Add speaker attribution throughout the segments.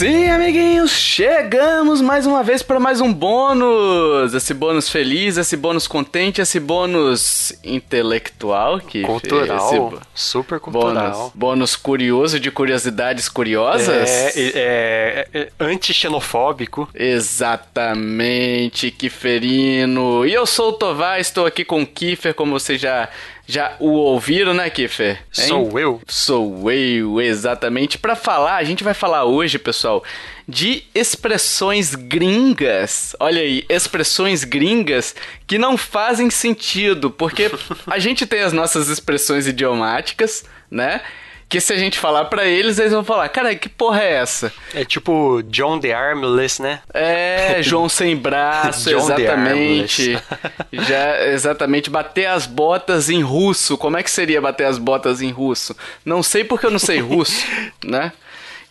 Speaker 1: Sim, amiguinhos, chegamos mais uma vez para mais um bônus. Esse bônus feliz, esse bônus contente, esse bônus intelectual que
Speaker 2: cultural, super cultural.
Speaker 1: Bônus, bônus curioso de curiosidades curiosas.
Speaker 2: É, é, é, é anti-xenofóbico.
Speaker 1: Exatamente, Kiferino. E eu sou o Tovar, estou aqui com o Kiffer, como você já já o ouviram, né, Kiffer? Hein?
Speaker 2: Sou eu.
Speaker 1: Sou eu, exatamente. Para falar, a gente vai falar hoje, pessoal, de expressões gringas. Olha aí, expressões gringas que não fazem sentido, porque a gente tem as nossas expressões idiomáticas, né? Que se a gente falar para eles, eles vão falar, cara, que porra é essa?
Speaker 2: É tipo John the Armless, né?
Speaker 1: É, João sem braço, exatamente. Já, exatamente, bater as botas em russo. Como é que seria bater as botas em russo? Não sei porque eu não sei russo, né?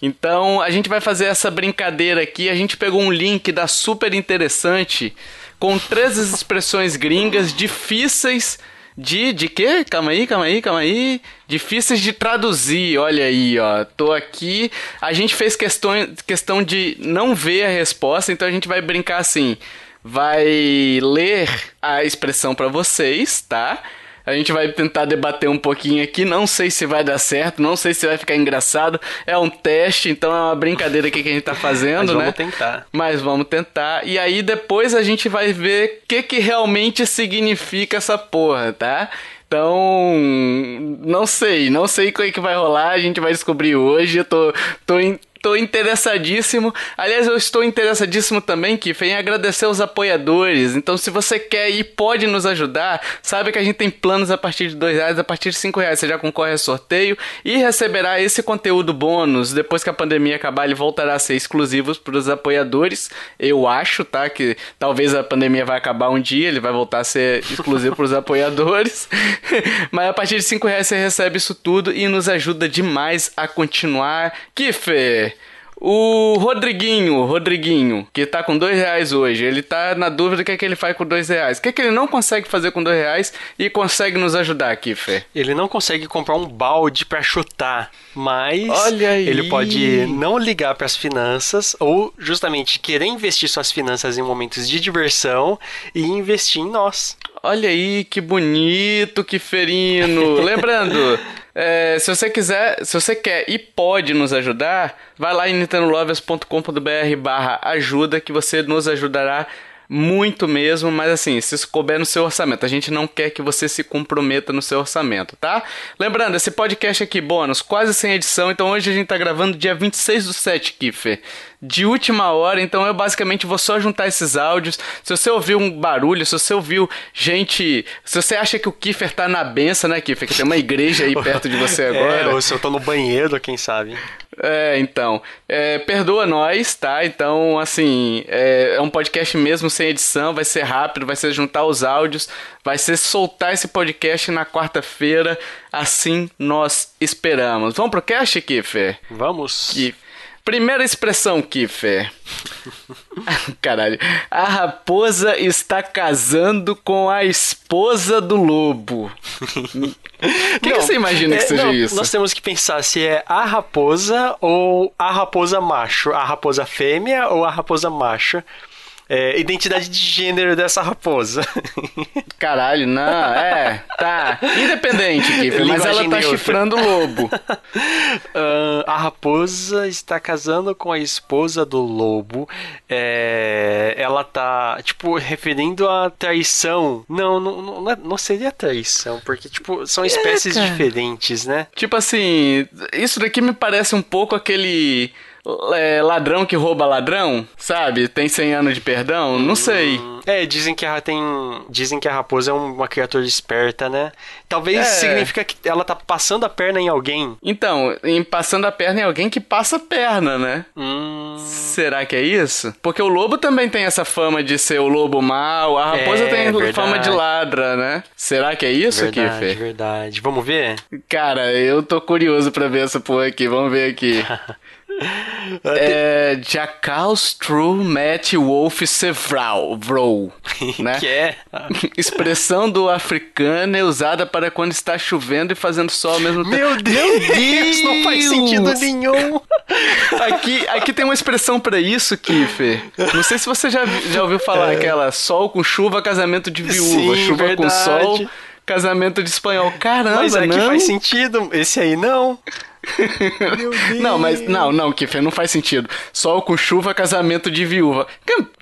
Speaker 1: Então, a gente vai fazer essa brincadeira aqui. A gente pegou um link da super interessante com três expressões gringas difíceis de, de quê? Calma aí, calma aí, calma aí. Difíceis de traduzir, olha aí, ó. Tô aqui. A gente fez questão, questão de não ver a resposta, então a gente vai brincar assim. Vai ler a expressão para vocês, tá? A gente vai tentar debater um pouquinho aqui. Não sei se vai dar certo, não sei se vai ficar engraçado. É um teste, então é uma brincadeira aqui que a gente tá fazendo,
Speaker 2: Mas
Speaker 1: né?
Speaker 2: Vamos tentar.
Speaker 1: Mas vamos tentar. E aí depois a gente vai ver o que, que realmente significa essa porra, tá? Então, não sei, não sei o que vai rolar, a gente vai descobrir hoje. Eu tô, tô, Tô interessadíssimo. Aliás, eu estou interessadíssimo também, Kiff, em agradecer os apoiadores. Então, se você quer e pode nos ajudar, sabe que a gente tem planos a partir de dois reais, a partir de cinco reais você já concorre a sorteio e receberá esse conteúdo bônus. Depois que a pandemia acabar, ele voltará a ser exclusivo para os apoiadores. Eu acho, tá? Que talvez a pandemia vai acabar um dia, ele vai voltar a ser exclusivo para os apoiadores. Mas a partir de cinco reais você recebe isso tudo e nos ajuda demais a continuar. Kiffer! O Rodriguinho, Rodriguinho, que tá com dois reais hoje, ele tá na dúvida do que é que ele faz com dois reais. O que é que ele não consegue fazer com dois reais e consegue nos ajudar aqui, Fê?
Speaker 2: Ele não consegue comprar um balde para chutar, mas ele pode não ligar para as finanças ou justamente querer investir suas finanças em momentos de diversão e investir em nós.
Speaker 1: Olha aí, que bonito, que ferino. Lembrando, é, se você quiser, se você quer e pode nos ajudar, vai lá em nintendolovers.com.br barra ajuda que você nos ajudará muito mesmo, mas assim, se isso couber no seu orçamento, a gente não quer que você se comprometa no seu orçamento, tá? Lembrando, esse podcast aqui, bônus, quase sem edição, então hoje a gente tá gravando dia 26 do 7, Kiffer de última hora, então eu basicamente vou só juntar esses áudios. Se você ouviu um barulho, se você ouviu gente. Se você acha que o Kiffer tá na benção, né, Kiffer? Que tem uma igreja aí perto de você
Speaker 2: É,
Speaker 1: agora.
Speaker 2: ou se eu tô no banheiro, quem sabe.
Speaker 1: É, então. É, perdoa nós, tá? Então, assim, é, é um podcast mesmo sem edição, vai ser rápido, vai ser juntar os áudios, vai ser soltar esse podcast na quarta-feira, assim nós esperamos. Vamos pro cast, Kiffer?
Speaker 2: Vamos.
Speaker 1: Que... Primeira expressão, Kiffer. Caralho. A raposa está casando com a esposa do lobo. O que, que você imagina que
Speaker 2: é,
Speaker 1: seja
Speaker 2: não,
Speaker 1: isso?
Speaker 2: Nós temos que pensar se é a raposa ou a raposa macho. A raposa fêmea ou a raposa macho. É, identidade de gênero dessa raposa.
Speaker 1: Caralho, não, é, tá. Independente, Kiffer, mas ela tá
Speaker 2: neutra.
Speaker 1: chifrando o lobo.
Speaker 2: Ah, a raposa está casando com a esposa do lobo. É, ela tá, tipo, referindo a traição. Não, não, não, é- não seria traição, porque, tipo, são espécies
Speaker 1: cara.
Speaker 2: diferentes, né?
Speaker 1: Tipo assim, isso daqui me parece um pouco aquele é, ladrão que rouba ladrão, sabe? Tem 100 anos de perdão? Não sei.
Speaker 2: É, dizem que a tem, dizem que a raposa é uma criatura esperta, né? Talvez
Speaker 1: É.
Speaker 2: significa que ela tá passando a perna em alguém.
Speaker 1: Então, em passando a perna em alguém que passa a perna, né?
Speaker 2: Hum,
Speaker 1: Será que é isso? Porque o lobo também tem essa fama de ser o lobo mau, a raposa
Speaker 2: É,
Speaker 1: tem
Speaker 2: verdade.
Speaker 1: fama de ladra, né? Será que é isso,
Speaker 2: verdade,
Speaker 1: Kiffer?
Speaker 2: verdade. Vamos ver?
Speaker 1: Cara, eu tô curioso pra ver essa porra aqui, vamos ver aqui. é. Jacals True Matt Wolf Sevral, Vro, né?
Speaker 2: que é?
Speaker 1: Expressão do africano é usada para quando está chovendo e fazendo sol ao mesmo tempo.
Speaker 2: Meu Deus, não faz sentido nenhum.
Speaker 1: Aqui, aqui tem uma expressão pra isso, Kiffer. Não sei se você já, já ouviu falar aquela sol com chuva, casamento de viúva.
Speaker 2: Sim,
Speaker 1: chuva com
Speaker 2: verdade.
Speaker 1: sol, casamento de espanhol. Caramba,
Speaker 2: Mas é
Speaker 1: não.
Speaker 2: que faz sentido. Esse aí não. Meu Deus.
Speaker 1: Não, mas não, não, Kiffer, não faz sentido. Sol com chuva, casamento de viúva.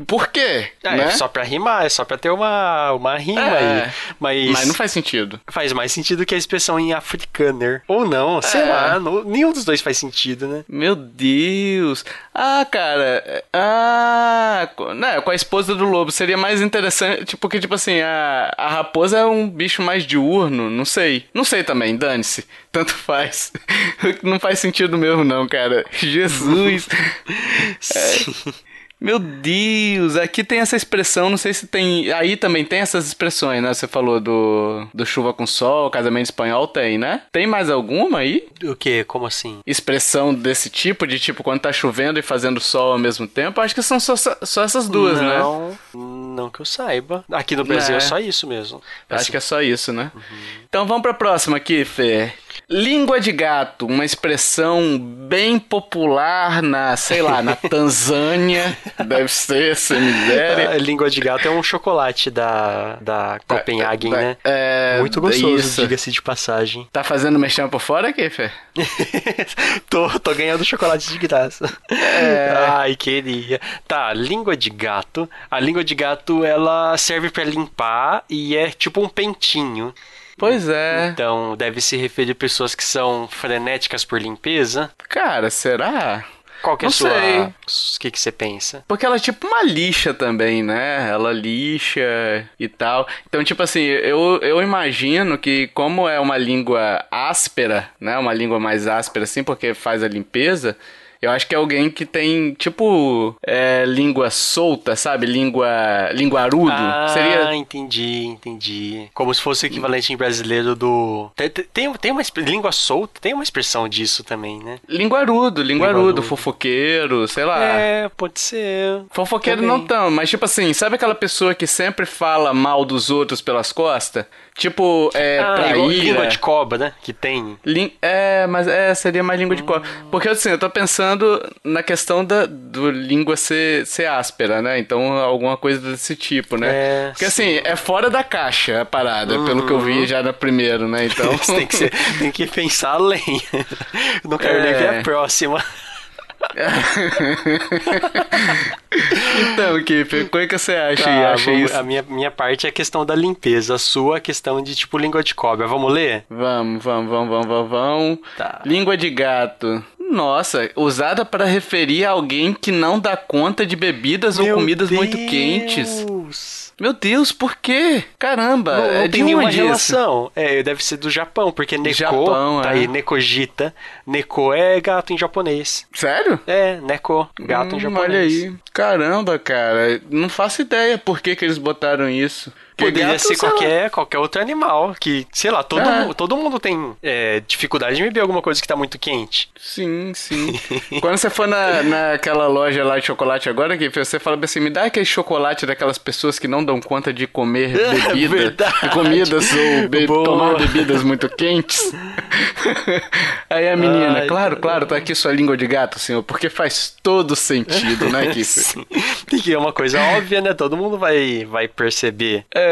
Speaker 1: Por quê?
Speaker 2: É,
Speaker 1: né?
Speaker 2: é só pra rimar, é só pra ter uma, uma rima
Speaker 1: É,
Speaker 2: aí. Mas,
Speaker 1: Mas não faz sentido.
Speaker 2: faz mais sentido que a expressão em africaner. Ou não, sei
Speaker 1: É.
Speaker 2: lá. não- nenhum dos dois faz sentido, né?
Speaker 1: Meu Deus. Ah, cara. é- Ah, né, com a esposa do lobo seria mais interessante, tipo, porque tipo assim, a, a raposa é um bicho mais diurno, não sei. Não sei também, dane-se. Tanto faz. Não faz sentido mesmo não, cara. Jesus.
Speaker 2: Sim.
Speaker 1: Meu Deus, aqui tem essa expressão, não sei se tem. Aí também tem essas expressões, né? Você falou do, do chuva com sol, casamento espanhol, tem, né? Tem mais alguma aí?
Speaker 2: O que? Como assim?
Speaker 1: expressão desse tipo, de tipo quando tá chovendo e fazendo sol ao mesmo tempo, acho que são só, só essas duas, né?
Speaker 2: não, Não que eu saiba. Aqui no Brasil
Speaker 1: É.
Speaker 2: é, só isso mesmo.
Speaker 1: Acho que é só isso, né?
Speaker 2: Uhum.
Speaker 1: Então vamos pra próxima aqui, Fê. Língua de gato, uma expressão bem popular na, sei lá, na Tanzânia, deve ser, sem miséria.
Speaker 2: A língua de gato é um chocolate da, da Copenhagen,
Speaker 1: Da-
Speaker 2: né?
Speaker 1: É,
Speaker 2: Muito gostoso, diga-se de passagem.
Speaker 1: Tá fazendo mexer por fora aqui, Fê?
Speaker 2: tô, tô ganhando chocolate de graça.
Speaker 1: É.
Speaker 2: Ai, queria. Tá, língua de gato. A língua de gato, ela serve pra limpar e é tipo um pentinho.
Speaker 1: Pois é.
Speaker 2: Então, deve se referir a pessoas que são frenéticas por limpeza.
Speaker 1: Cara, será?
Speaker 2: Qual que é a sua... O que que você pensa?
Speaker 1: Porque ela é tipo uma lixa também, né? Ela lixa e tal. Então, tipo assim, eu, eu imagino que como é uma língua áspera, né? Uma língua mais áspera assim, porque faz a limpeza. Eu acho que é alguém que tem, tipo, é, língua solta, sabe? Língua. linguarudo.
Speaker 2: Ah,
Speaker 1: Seria.
Speaker 2: entendi, entendi. Como se fosse o equivalente em brasileiro do... Tem, tem, tem uma língua solta, tem uma expressão disso também, né?
Speaker 1: Linguarudo, linguarudo,
Speaker 2: Linguarudo.
Speaker 1: fofoqueiro, sei lá.
Speaker 2: É, pode ser.
Speaker 1: Fofoqueiro
Speaker 2: Também.
Speaker 1: não tão, mas tipo assim, sabe aquela pessoa que sempre fala mal dos outros pelas costas? Tipo, é,
Speaker 2: ah,
Speaker 1: traíra.
Speaker 2: língua de cobra, né? Que tem.
Speaker 1: Lin- É, mas é, seria mais língua de cobra. Porque assim, eu tô pensando na questão da do língua ser, ser áspera, né? Então, alguma coisa desse tipo, né?
Speaker 2: É,
Speaker 1: Porque assim, é fora da caixa a parada, pelo que eu vi já no primeiro, né? Então.
Speaker 2: Tem que, ser- tem que pensar além. Não quero nem
Speaker 1: É.
Speaker 2: ver a próxima.
Speaker 1: então, Kiffer, o que você acha aí?
Speaker 2: Tá,
Speaker 1: acha
Speaker 2: vamos-
Speaker 1: isso?
Speaker 2: A minha, minha parte é a questão da limpeza. A sua é a questão de, tipo, língua de cobra. Vamos ler?
Speaker 1: Vamos, vamos, vamos, vamos, vamos, vamos.
Speaker 2: Tá.
Speaker 1: Língua de gato. Nossa, usada para referir a alguém que não dá conta de bebidas ou
Speaker 2: Meu
Speaker 1: comidas muito quentes. Meu Deus, por quê? Caramba,
Speaker 2: Não, não
Speaker 1: é
Speaker 2: tem nenhuma
Speaker 1: onde isso?
Speaker 2: relação. É, deve ser do Japão, porque Neko,
Speaker 1: Japão,
Speaker 2: tá
Speaker 1: é.
Speaker 2: aí, Nekojita. Neko é gato em japonês.
Speaker 1: Sério?
Speaker 2: É, Neko, gato em
Speaker 1: Hum,
Speaker 2: japonês.
Speaker 1: Olha aí. Caramba, cara. Não faço ideia por que, que eles botaram isso.
Speaker 2: Poderia
Speaker 1: gato,
Speaker 2: ser
Speaker 1: lá.
Speaker 2: qualquer, qualquer outro animal que, sei lá, todo,
Speaker 1: É.
Speaker 2: mu- todo mundo tem é, dificuldade de beber alguma coisa que tá muito quente.
Speaker 1: Sim, sim. Quando você for na, naquela loja lá de chocolate agora, que você fala assim, me dá aquele chocolate daquelas pessoas que não dão conta de comer
Speaker 2: É
Speaker 1: bebida, de comidas ou be-
Speaker 2: Boa.
Speaker 1: tomar bebidas muito quentes. Aí a menina,
Speaker 2: Ai,
Speaker 1: claro, claro, tá aqui sua língua de gato, senhor, porque faz todo sentido, né, Kiffer?
Speaker 2: Tem que é uma coisa óbvia, né? Todo mundo vai, vai perceber.
Speaker 1: É.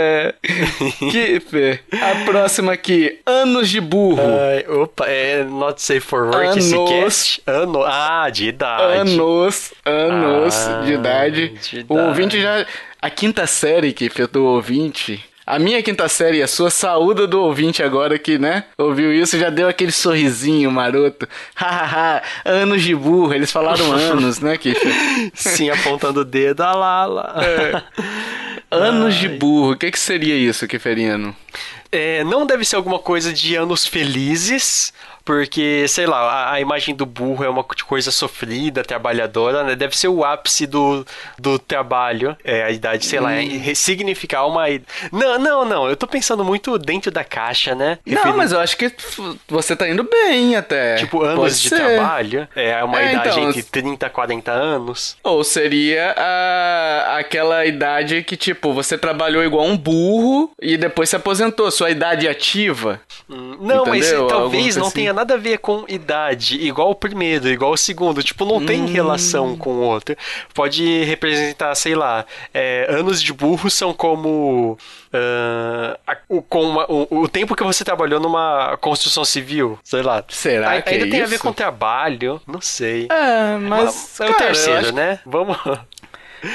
Speaker 1: Kiffer, a próxima aqui, anos de burro.
Speaker 2: Ai, opa, é not safe for work esse
Speaker 1: Anos.
Speaker 2: cast? Ano, ah, de idade.
Speaker 1: Anos, anos
Speaker 2: Ah,
Speaker 1: de idade.
Speaker 2: de
Speaker 1: O
Speaker 2: idade.
Speaker 1: ouvinte já. A quinta série que fez do ouvinte. A minha quinta série e a sua saúda do ouvinte agora que, né? Ouviu isso, já deu aquele sorrisinho maroto. Hahaha, anos de burro. Eles falaram anos, né, Kiffer?
Speaker 2: Sim, apontando o dedo, ah lá, lá.
Speaker 1: Anos de burro. O que, que seria isso, Kiferiano?
Speaker 2: É, não deve ser alguma coisa de anos felizes, porque, sei lá, a, a imagem do burro é uma coisa sofrida, trabalhadora, né? Deve ser o ápice do, do trabalho, é, a idade, sei lá, é
Speaker 1: Hum.
Speaker 2: ressignificar uma... id- Não, não, não, eu tô pensando muito dentro da caixa, né?
Speaker 1: Não,
Speaker 2: Referindo-
Speaker 1: mas eu acho que você tá indo bem até.
Speaker 2: Tipo, anos
Speaker 1: Pode
Speaker 2: de
Speaker 1: ser.
Speaker 2: trabalho, é uma
Speaker 1: É,
Speaker 2: idade
Speaker 1: então,
Speaker 2: entre 30 e 40 anos.
Speaker 1: Ou seria a, aquela idade que, tipo, você trabalhou igual um burro e depois se aposentou. sua idade ativa.
Speaker 2: Hum, não, Entendeu? mas talvez Algum não assim. tenha nada a ver com idade, igual o primeiro, igual o segundo. Tipo, não hum. tem relação com o outro. Pode representar, sei lá, é, anos de burro são como. Uh, a, o, com uma, o, o, tempo que você trabalhou numa construção civil, sei lá.
Speaker 1: Será a, que
Speaker 2: Ainda
Speaker 1: é
Speaker 2: tem
Speaker 1: isso?
Speaker 2: a ver com trabalho, não sei.
Speaker 1: É, mas.
Speaker 2: É o terceiro, né? Vamos.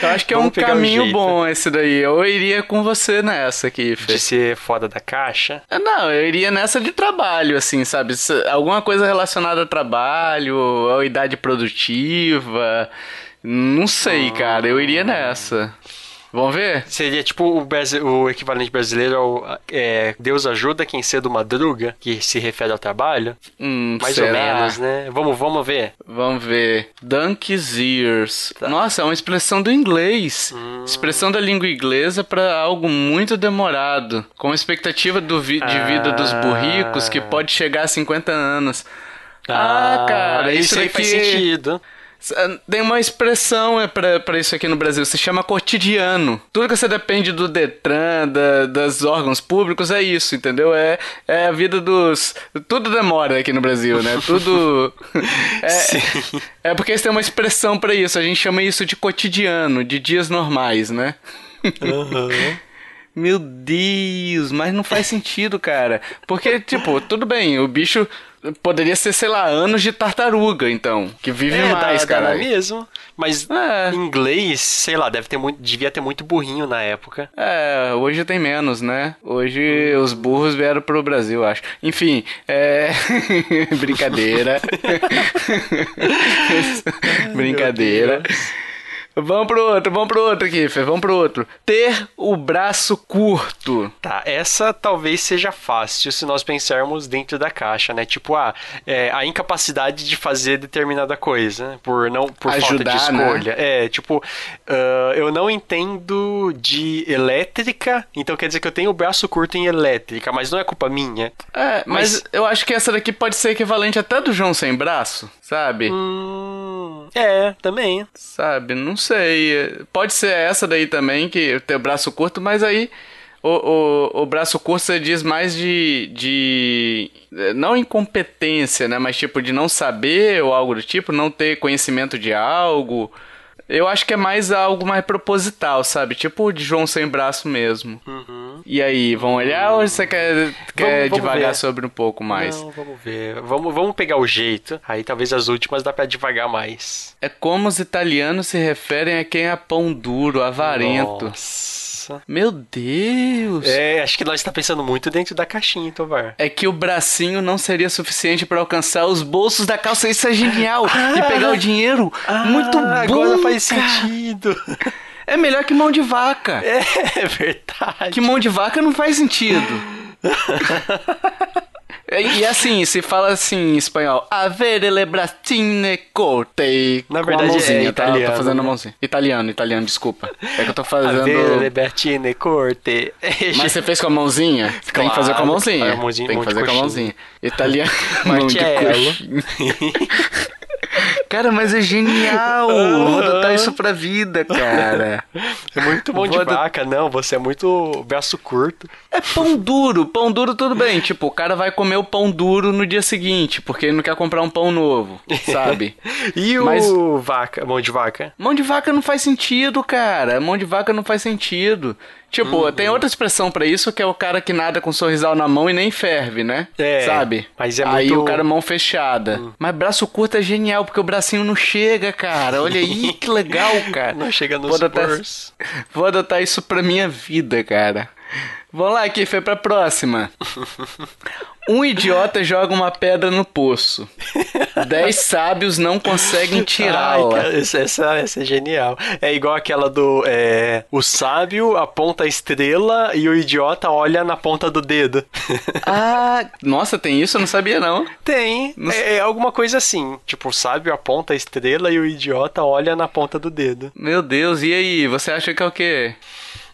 Speaker 1: Eu acho que é um caminho um bom esse daí. Eu iria com você nessa aqui, Fê.
Speaker 2: De ser foda da caixa?
Speaker 1: É, não, eu iria nessa de trabalho, assim, sabe? Alguma coisa relacionada a trabalho, a idade produtiva. Não sei, cara. Eu iria nessa. Vamos ver?
Speaker 2: Seria tipo o, o equivalente brasileiro ao é, Deus ajuda quem cedo madruga, que se refere ao trabalho.
Speaker 1: Hum,
Speaker 2: Mais
Speaker 1: será?
Speaker 2: ou menos, né? Vamos, vamos ver.
Speaker 1: Vamos ver. Donkey's ears. Tá. Nossa, é uma expressão do inglês. Hum. Expressão da língua inglesa para algo muito demorado. Com expectativa do vi de vida dos burricos que pode chegar a 50 anos.
Speaker 2: Ah, ah cara, isso, isso aí faz sentido.
Speaker 1: Tem uma expressão é para isso aqui no Brasil, se chama cotidiano. Tudo que você depende do Detran, da, das órgãos públicos, é isso, entendeu? É, é a vida dos. Tudo demora aqui no Brasil, né? Tudo. é, é porque eles têm uma expressão para isso, a gente chama isso de cotidiano, de dias normais, né?
Speaker 2: Uhum.
Speaker 1: Meu Deus, mas não faz sentido, cara. Porque, tipo, tudo bem, o bicho Poderia ser, sei lá, anos de tartaruga, então. Que vive é, mais, cara.
Speaker 2: É mesmo. Mas é. em inglês, sei lá, deve ter muito, devia ter muito burrinho na época.
Speaker 1: É, hoje tem menos, né? Hoje hum. os burros vieram pro Brasil, acho. Enfim, é. Brincadeira. Brincadeira. Vamos pro outro, vamos pro outro aqui, Fê, vamos pro outro. Ter o braço curto.
Speaker 2: Tá, essa talvez seja fácil se nós pensarmos dentro da caixa, né? Tipo, ah, é, a incapacidade de fazer determinada coisa, né? por não por Ajudar, falta de né? escolha. Né? É, tipo, uh, eu não entendo de elétrica, então quer dizer que eu tenho o braço curto em elétrica, mas não é culpa minha.
Speaker 1: É, mas, mas eu acho que essa daqui pode ser equivalente até do João sem braço, sabe?
Speaker 2: Hum, é, também.
Speaker 1: Sabe, não sei. Pode ser essa daí também, que tem o braço curto, mas aí o, o, o braço curto você diz mais de, de. Não incompetência, né? Mas tipo de não saber ou algo do tipo, não ter conhecimento de algo. Eu acho que é mais algo mais proposital, sabe? Tipo de João sem braço mesmo.
Speaker 2: Uhum.
Speaker 1: E aí, vão olhar ou você quer, quer vamos, vamos devagar ver. sobre um pouco mais?
Speaker 2: Não, vamos ver. Vamos, vamos pegar o jeito. Aí talvez as últimas dá pra devagar mais.
Speaker 1: É como os italianos se referem a quem é pão duro, avarento.
Speaker 2: Nossa.
Speaker 1: Meu Deus!
Speaker 2: É, acho que nós está pensando muito dentro da caixinha, Tovar.
Speaker 1: É que o bracinho não seria suficiente para alcançar os bolsos da calça. Isso é genial! Ah, e pegar o dinheiro. Ah, muito bom!
Speaker 2: Agora faz sentido.
Speaker 1: É melhor que mão de vaca.
Speaker 2: É, é verdade.
Speaker 1: Que mão de vaca não faz sentido. E, assim, se fala assim em espanhol, avere le bracine corte.
Speaker 2: Na verdade mãozinha, é italiano.
Speaker 1: Tá? Tô fazendo a mãozinha. Italiano, italiano, desculpa. É que eu tô fazendo...
Speaker 2: Avere le bracine corte.
Speaker 1: Mas você fez com a mãozinha? Claro, Tem que fazer com a mãozinha.
Speaker 2: mãozinha
Speaker 1: Tem que fazer com a mãozinha. Italiano.
Speaker 2: Martello.
Speaker 1: Cara, mas é genial! Vou adotar isso pra vida, cara.
Speaker 2: É muito bom Vou de vaca, não. Você é muito braço curto.
Speaker 1: É pão duro. Pão duro, tudo bem. Tipo, o cara vai comer o pão duro no dia seguinte, porque ele não quer comprar um pão novo, sabe?
Speaker 2: e o mas... vaca, mão de vaca?
Speaker 1: Mão de vaca não faz sentido, cara. Mão de vaca não faz sentido. Tipo, uhum. tem outra expressão para isso que é o cara que nada com um sorrisal na mão e nem ferve, né?
Speaker 2: É.
Speaker 1: Sabe?
Speaker 2: Mas é
Speaker 1: Aí
Speaker 2: muito...
Speaker 1: o cara mão fechada. Uhum. Mas braço curto é genial, porque o bracinho não chega, cara. Olha aí, que legal, cara.
Speaker 2: Não chega nos
Speaker 1: Vou adotar, Vou adotar isso pra minha vida, cara. Vamos lá, aqui, foi pra próxima. Um idiota joga uma pedra no poço. Dez sábios não conseguem tirá-la.
Speaker 2: Essa, essa é genial. É igual aquela do. É, o sábio aponta a estrela e o idiota olha na ponta do dedo.
Speaker 1: ah, nossa, tem isso? Eu não sabia, não.
Speaker 2: Tem. Não... É, é, alguma coisa assim. Tipo, o sábio aponta a estrela e o idiota olha na ponta do dedo.
Speaker 1: Meu Deus, e aí? Você acha que é o quê?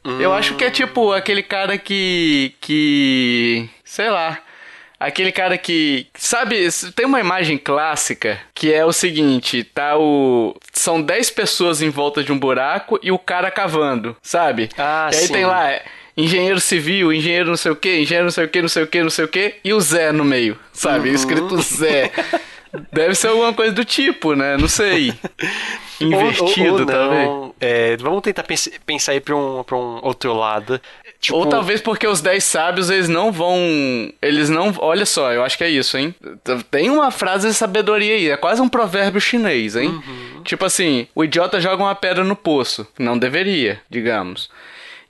Speaker 1: Hum... Eu acho que é tipo aquele cara que. que. sei lá Aquele cara que. Sabe, tem uma imagem clássica que é o seguinte: tá o. São 10 pessoas em volta de um buraco e o cara cavando, sabe?
Speaker 2: Ah,
Speaker 1: e aí
Speaker 2: sim.
Speaker 1: tem lá. engenheiro civil, engenheiro não sei o que, engenheiro não sei o que, não sei o que, não sei o que, e o Zé no meio, sabe? Uhum. Escrito Zé. Deve ser alguma coisa do tipo, né? Não sei. Invertido, ou, ou, ou talvez.
Speaker 2: É, vamos tentar pens pensar aí pra um, pra um outro lado.
Speaker 1: Tipo... Ou talvez porque os 10 sábios, eles não vão. Eles não. Olha só, eu acho que é isso, hein? Tem uma frase de sabedoria aí, é quase um provérbio chinês, hein? Uhum. Tipo assim: o idiota joga uma pedra no poço. Não deveria, digamos.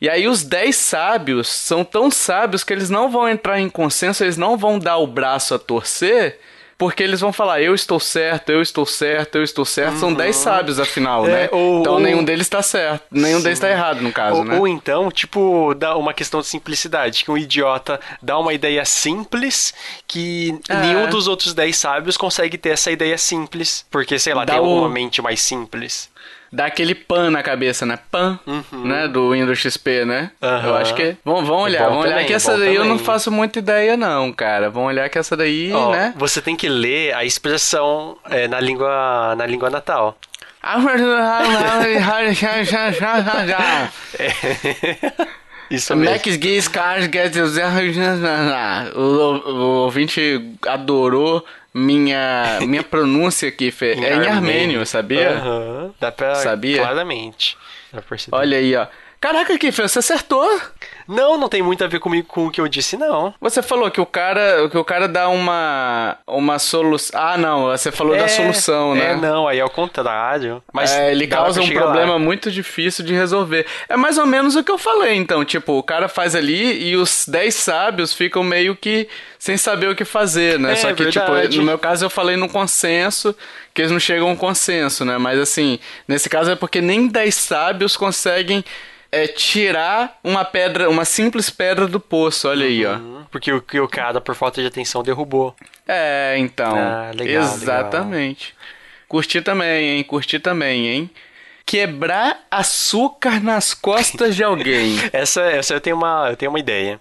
Speaker 1: E aí os dez sábios são tão sábios que eles não vão entrar em consenso, eles não vão dar o braço a torcer porque eles vão falar, eu estou certo, eu estou certo, eu estou certo. Uhum. São dez sábios, afinal, é, né? Ou, então ou... nenhum deles está certo. Nenhum Sim. deles está errado, no caso,
Speaker 2: ou,
Speaker 1: né?
Speaker 2: Ou então, tipo, dá uma questão de simplicidade, que um idiota dá uma ideia simples que é. nenhum dos outros dez sábios consegue ter essa ideia simples. Porque, sei lá, dá tem o... uma mente mais simples
Speaker 1: dá aquele pan na cabeça, né? Pan, uhum. né? Do Windows XP, né? Uhum. Eu acho que. Vamos, vamos olhar, vamos olhar que essa daí também. eu não faço muita ideia, não, cara. Vamos olhar que essa daí, oh, né?
Speaker 2: Você tem que ler a expressão é, na língua na língua natal.
Speaker 1: Isso mesmo. Max Geese Cars Get o ouvinte adorou minha, minha pronúncia aqui, Fê, em é armênio. em armênio, sabia?
Speaker 2: Aham, uhum. dá pra... Sabia? Claramente.
Speaker 1: Olha aí, ó. Caraca, Kiff, você acertou.
Speaker 2: Não, não tem muito a ver comigo com o que eu disse, não.
Speaker 1: Você falou que o cara, que o cara dá uma uma solução. Ah, não, você falou é, da solução, né?
Speaker 2: É, não, aí é o contrário. Mas
Speaker 1: é, ele causa um problema lá. muito difícil de resolver. É mais ou menos o que eu falei, então, tipo, o cara faz ali e os 10 sábios ficam meio que sem saber o que fazer, né? É, Só que, verdade. tipo, no meu caso eu falei no consenso, que eles não chegam a um consenso, né? Mas assim, nesse caso é porque nem 10 sábios conseguem é tirar uma pedra, uma simples pedra do poço, olha uhum, aí, ó. Uhum.
Speaker 2: Porque o cara, por falta de atenção, derrubou.
Speaker 1: É, então. Ah, legal, exatamente. Legal. Curti também, hein? Curti também, hein? quebrar açúcar nas costas de alguém.
Speaker 2: essa, essa eu tenho uma, eu tenho uma ideia.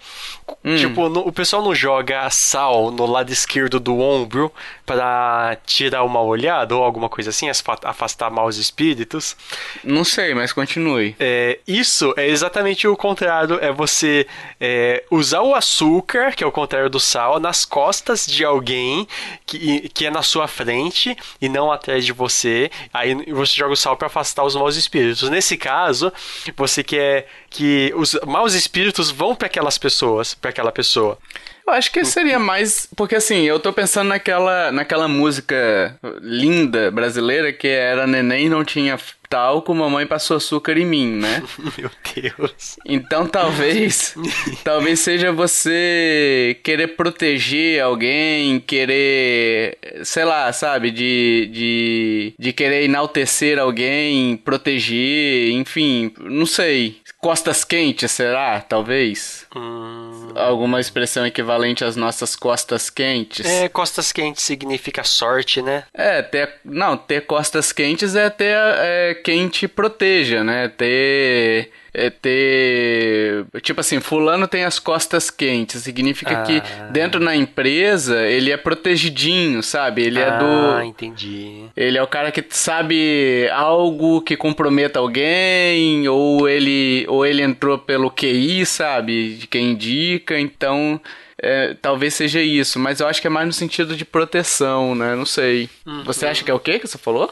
Speaker 2: Hum. Tipo, no, o pessoal não joga sal no lado esquerdo do ombro para tirar uma olhada ou alguma coisa assim, afastar maus espíritos?
Speaker 1: Não sei, mas continue.
Speaker 2: É, isso é exatamente o contrário. É você é, usar o açúcar, que é o contrário do sal, nas costas de alguém que, que é na sua frente e não atrás de você. Aí você joga o sal para afastar os maus espíritos. Nesse caso, você quer que os maus espíritos vão para aquelas pessoas, para aquela pessoa.
Speaker 1: Eu acho que seria mais. Porque assim, eu tô pensando naquela, naquela música linda brasileira que era Neném não tinha talco, mamãe passou açúcar em mim, né?
Speaker 2: Meu Deus.
Speaker 1: Então talvez. talvez seja você querer proteger alguém, querer. Sei lá, sabe? De, de, de querer enaltecer alguém, proteger, enfim, não sei. Costas quentes, será? Talvez. Hum... Alguma expressão equivalente às nossas costas quentes.
Speaker 2: É, costas quentes significa sorte, né?
Speaker 1: É, ter. Não, ter costas quentes é ter é, quem te proteja, né? Ter é ter. Tipo assim, Fulano tem as costas quentes. Significa ah. que dentro na empresa ele é protegidinho, sabe? Ele é do.
Speaker 2: Ah, entendi.
Speaker 1: Ele é o cara que sabe algo que comprometa alguém, ou ele, ou ele entrou pelo QI, sabe? De quem indica, então. É, talvez seja isso, mas eu acho que é mais no sentido de proteção, né? Não sei. Uhum. Você acha que é o quê que você falou?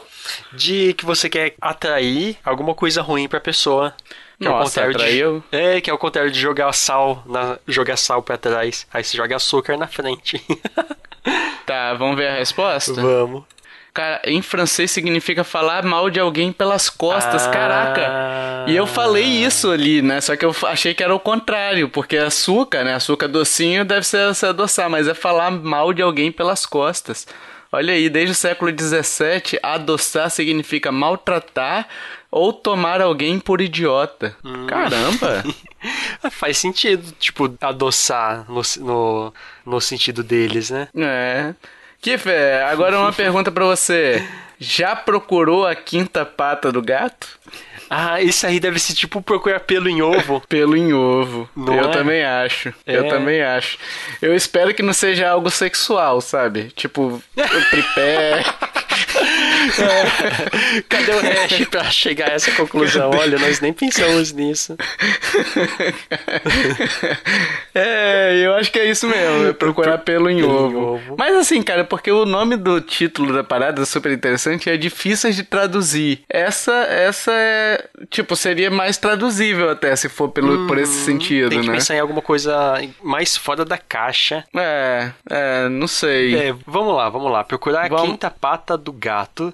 Speaker 2: De que você quer atrair alguma coisa ruim pra pessoa.
Speaker 1: Que Nossa, é o contrário
Speaker 2: de, É, que é o contrário de jogar sal, na, jogar sal pra trás. Aí você joga açúcar na frente.
Speaker 1: tá, vamos ver a resposta?
Speaker 2: Vamos.
Speaker 1: Cara, em francês significa falar mal de alguém pelas costas, ah. caraca. E eu falei isso ali, né? Só que eu achei que era o contrário, porque açúcar, né? Açúcar docinho deve ser se adoçar, mas é falar mal de alguém pelas costas. Olha aí, desde o século XVII, adoçar significa maltratar ou tomar alguém por idiota. Hum. Caramba!
Speaker 2: Faz sentido, tipo, adoçar no, no, no sentido deles, né?
Speaker 1: É. Kifé, agora uma pergunta para você. Já procurou a quinta pata do gato?
Speaker 2: Ah, isso aí deve ser tipo procurar pelo em ovo.
Speaker 1: pelo em ovo. Não eu é? também acho. É. Eu também acho. Eu espero que não seja algo sexual, sabe? Tipo, tripé.
Speaker 2: É. Cadê o hash pra chegar a essa conclusão? Olha, nós nem pensamos nisso.
Speaker 1: é, eu acho que é isso mesmo. É procurar pelo em ovo.
Speaker 2: ovo.
Speaker 1: Mas assim, cara, porque o nome do título da parada é super interessante e é difícil de traduzir. Essa, essa é. Tipo, seria mais traduzível até se for pelo, por esse sentido,
Speaker 2: Hum, Tem que
Speaker 1: né?
Speaker 2: pensar em alguma coisa mais fora da caixa.
Speaker 1: É, é, não sei.
Speaker 2: É, vamos lá, vamos lá. Procurar
Speaker 1: Vamos-
Speaker 2: a quinta pata do gato.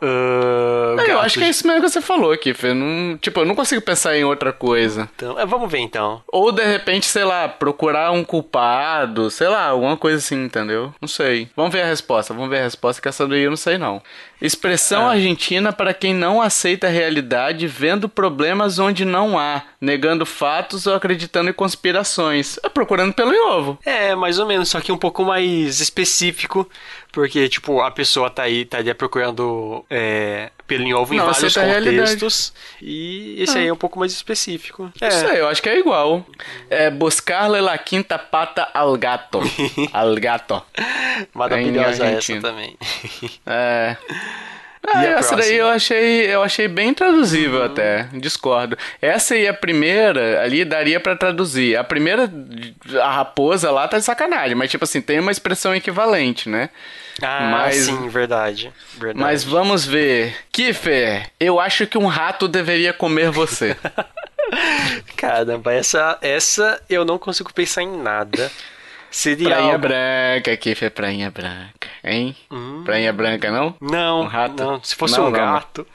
Speaker 1: É, eu acho que é isso mesmo que você falou aqui, Fê. Não, tipo, eu não consigo pensar em outra coisa.
Speaker 2: Então, é, vamos ver então.
Speaker 1: Ou de repente, sei lá, procurar um culpado, sei lá, alguma coisa assim, entendeu? Não sei. Vamos ver a resposta, vamos ver a resposta, que essa daí eu não sei não. Expressão argentina para quem não aceita a realidade, vendo problemas onde não há, negando fatos ou acreditando em conspirações. É procurando pelo ovo.
Speaker 2: É, mais ou menos, só que um pouco mais específico, porque, tipo, a pessoa tá aí, estaria procurando é, pelo em ovo em
Speaker 1: Não,
Speaker 2: vários
Speaker 1: aceita a realidade.
Speaker 2: contextos, e esse aí é um pouco mais específico. É,
Speaker 1: Não sei, eu acho que é igual. É buscarle la quinta pata al gato. al gato.
Speaker 2: maravilhosa
Speaker 1: em
Speaker 2: essa também.
Speaker 1: É. Ah, essa daí eu achei, eu achei bem traduzível até, discordo. Essa e a primeira ali daria pra traduzir. A primeira, a raposa lá tá de sacanagem, mas tipo assim, tem uma expressão equivalente, né?
Speaker 2: Ah,
Speaker 1: Mas-
Speaker 2: sim, verdade. verdade.
Speaker 1: Mas vamos ver. Kiffer, eu acho que um rato deveria comer você.
Speaker 2: Caramba, essa, essa eu não consigo pensar em nada. Seria
Speaker 1: Prainha
Speaker 2: algo...
Speaker 1: branca, Kiffer, prainha branca, hein?
Speaker 2: Hum.
Speaker 1: Prainha branca não?
Speaker 2: Não,
Speaker 1: Um rato?
Speaker 2: não. Se fosse
Speaker 1: Não,
Speaker 2: um
Speaker 1: não.
Speaker 2: gato.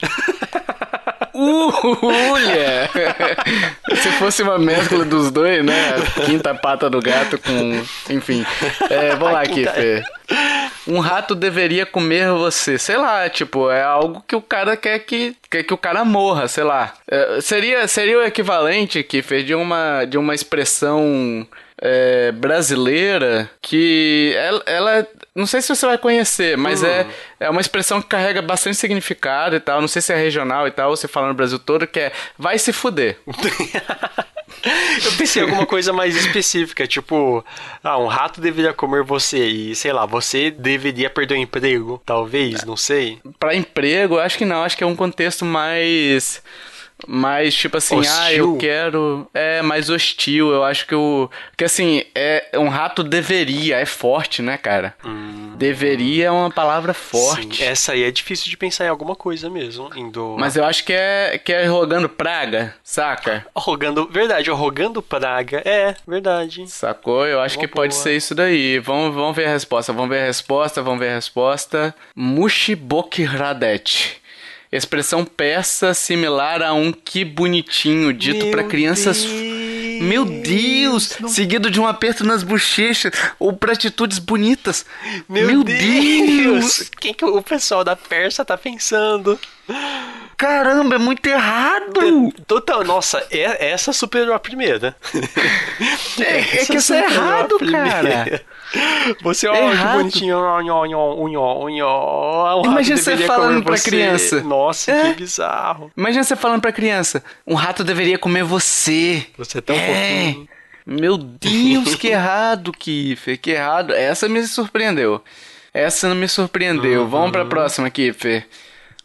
Speaker 1: Ulha! Se fosse uma mescla dos dois, né? Quinta pata do gato com. Enfim. É, vamos lá,
Speaker 2: Quinta-
Speaker 1: Kiffer. Um rato deveria comer você. Sei lá, tipo, é algo que o cara quer que, quer que o cara morra, sei lá. É, seria, seria o equivalente, Kiffer, de uma, de uma expressão é, brasileira que ela, ela- Não sei se você vai conhecer, mas é, é uma expressão que carrega bastante significado e tal. Não sei se é regional e tal, ou se fala no Brasil todo, que é vai se fuder.
Speaker 2: Eu pensei em alguma coisa mais específica, tipo, ah, um rato deveria comer você e, sei lá, você deveria perder o emprego, talvez, não sei.
Speaker 1: Pra emprego, eu acho que não, acho que é um contexto mais. Mais tipo assim, ah,
Speaker 2: Hostil?
Speaker 1: eu quero. É, mais hostil. Eu acho que o. Que assim, é um rato deveria, é forte, né, cara? Deveria é uma palavra forte.
Speaker 2: Sim, essa aí é difícil de pensar em alguma coisa mesmo, indo...
Speaker 1: Mas eu acho que é, que é rogando praga, saca?
Speaker 2: Rogando, verdade, rogando praga, é, verdade.
Speaker 1: Sacou? Eu acho
Speaker 2: Uma
Speaker 1: que pode
Speaker 2: boa.
Speaker 1: ser isso daí. Vamos, vamos ver a resposta. Vamos ver a resposta, vamos ver a resposta. Mushibokiradet. Expressão persa similar a um que bonitinho, dito
Speaker 2: Meu
Speaker 1: pra crianças.
Speaker 2: Deus.
Speaker 1: Meu Deus! Seguido de um aperto nas bochechas ou pra atitudes bonitas.
Speaker 2: Meu,
Speaker 1: Deus!
Speaker 2: Deus! Quem que o pessoal da Persa tá pensando?
Speaker 1: Caramba, é muito errado!
Speaker 2: Total, nossa, é- essa superou a primeira.
Speaker 1: É, é que isso é errado, cara.
Speaker 2: Você,
Speaker 1: É
Speaker 2: ó, que
Speaker 1: errado.
Speaker 2: bonitinho. ó, ó, ó, ó, ó, ó,
Speaker 1: Imagina você falando pra
Speaker 2: você.
Speaker 1: criança.
Speaker 2: Nossa,
Speaker 1: É.
Speaker 2: que bizarro.
Speaker 1: Imagina você falando pra criança: um rato deveria comer você.
Speaker 2: Você é tão
Speaker 1: É.
Speaker 2: fofinho.
Speaker 1: Meu Deus, que errado, Kiffer, que errado. Essa me surpreendeu. Essa não me surpreendeu. Vamos
Speaker 2: Uhum.
Speaker 1: pra próxima, Kiffer.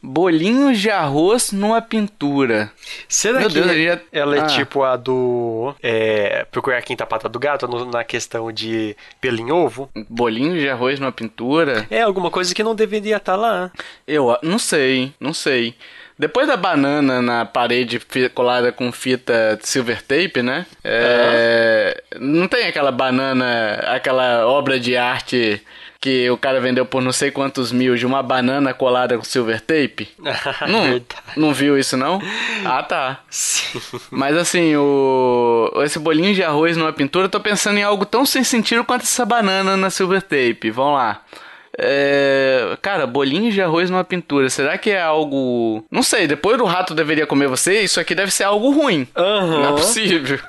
Speaker 1: Bolinhos de arroz numa pintura.
Speaker 2: Será
Speaker 1: Meu
Speaker 2: que
Speaker 1: Deus, já-
Speaker 2: ela é
Speaker 1: Ah.
Speaker 2: tipo a do. É, procurar a quinta pata do gato no- na questão de pelo em ovo?
Speaker 1: Bolinhos de arroz numa pintura?
Speaker 2: É alguma coisa que não deveria estar lá.
Speaker 1: Eu a- não sei, não sei. Depois da banana na parede colada com fita silver tape, né? É, Não tem aquela banana, aquela obra de arte que o cara vendeu por não sei quantos mil de uma banana colada com silver tape? Não, não viu isso não? Ah, tá.
Speaker 2: Sim.
Speaker 1: Mas assim, o esse bolinho de arroz numa pintura, eu tô pensando em algo tão sem sentido quanto essa banana na silver tape. Vamos lá. É, cara, bolinhos de arroz numa pintura. Será que é algo. Não sei, depois do rato deveria comer você, isso aqui deve ser algo ruim.
Speaker 2: Aham.
Speaker 1: Não é possível.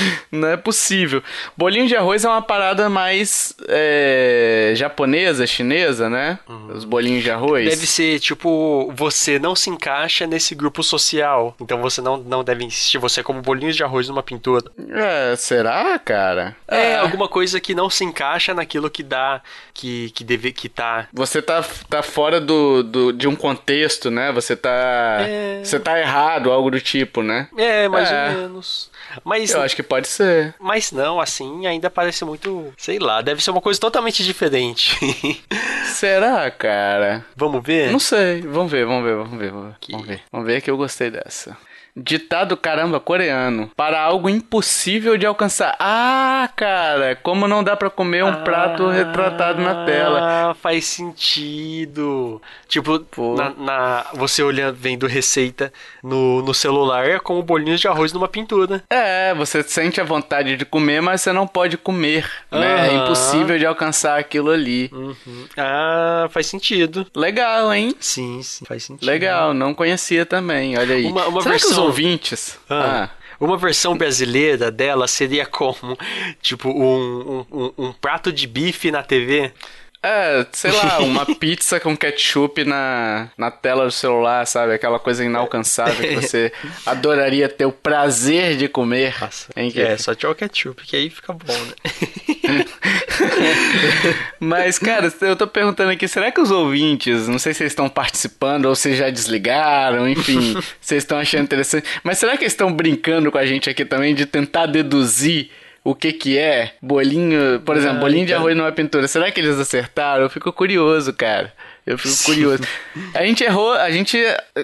Speaker 1: Não é possível. Bolinho de arroz é uma parada mais é, japonesa, chinesa, né? Uhum. Os bolinhos de arroz.
Speaker 2: Deve ser, tipo, você não se encaixa nesse grupo social. Então você não, não deve insistir você é como bolinhos de arroz numa pintura.
Speaker 1: É, será, cara?
Speaker 2: É, é, alguma coisa que não se encaixa naquilo que dá, que, que deve, que tá...
Speaker 1: Você tá, tá fora do, do, de um contexto, né? Você tá... É... Você tá errado, algo do tipo, né?
Speaker 2: É, mais é. ou menos. Mas,
Speaker 1: Eu acho que pode ser.
Speaker 2: Mas não, assim, ainda parece muito. Sei lá, deve ser uma coisa totalmente diferente.
Speaker 1: Será, cara?
Speaker 2: Vamos ver?
Speaker 1: Não sei. Vamos ver, vamos ver, vamos ver. Vamos ver. Vamos ver que eu gostei dessa. Ditado caramba coreano. Para algo impossível de alcançar. Ah, cara, como não dá para comer um ah, prato retratado na tela.
Speaker 2: Ah, faz sentido. Tipo, na, na, você olhando, vendo receita no, no celular é como bolinhos de arroz numa pintura.
Speaker 1: É, você sente a vontade de comer, mas você não pode comer, né? É impossível de alcançar aquilo ali.
Speaker 2: Uhum. Ah, faz sentido.
Speaker 1: Legal, hein?
Speaker 2: Sim, sim, faz sentido.
Speaker 1: Legal, não conhecia também, olha aí.
Speaker 2: Uma, uma versão
Speaker 1: ouvintes.
Speaker 2: Ah. ah. Uma versão brasileira dela seria como, tipo, um, um, um prato de bife na TV.
Speaker 1: É, sei lá, uma pizza com ketchup na, na tela do celular, sabe? Aquela coisa inalcançável que você adoraria ter o prazer de comer.
Speaker 2: Nossa, hein, é, só tirar o ketchup, que aí fica bom, né?
Speaker 1: Mas, cara, eu tô perguntando aqui, será que os ouvintes, não sei se eles estão participando ou se já desligaram, enfim, vocês estão achando interessante, mas será que eles estão brincando com a gente aqui também de tentar deduzir o que que é bolinho, por exemplo, bolinho de arroz numa pintura. Será que eles acertaram? Eu fico curioso, cara. Eu fico curioso. A gente errou, a gente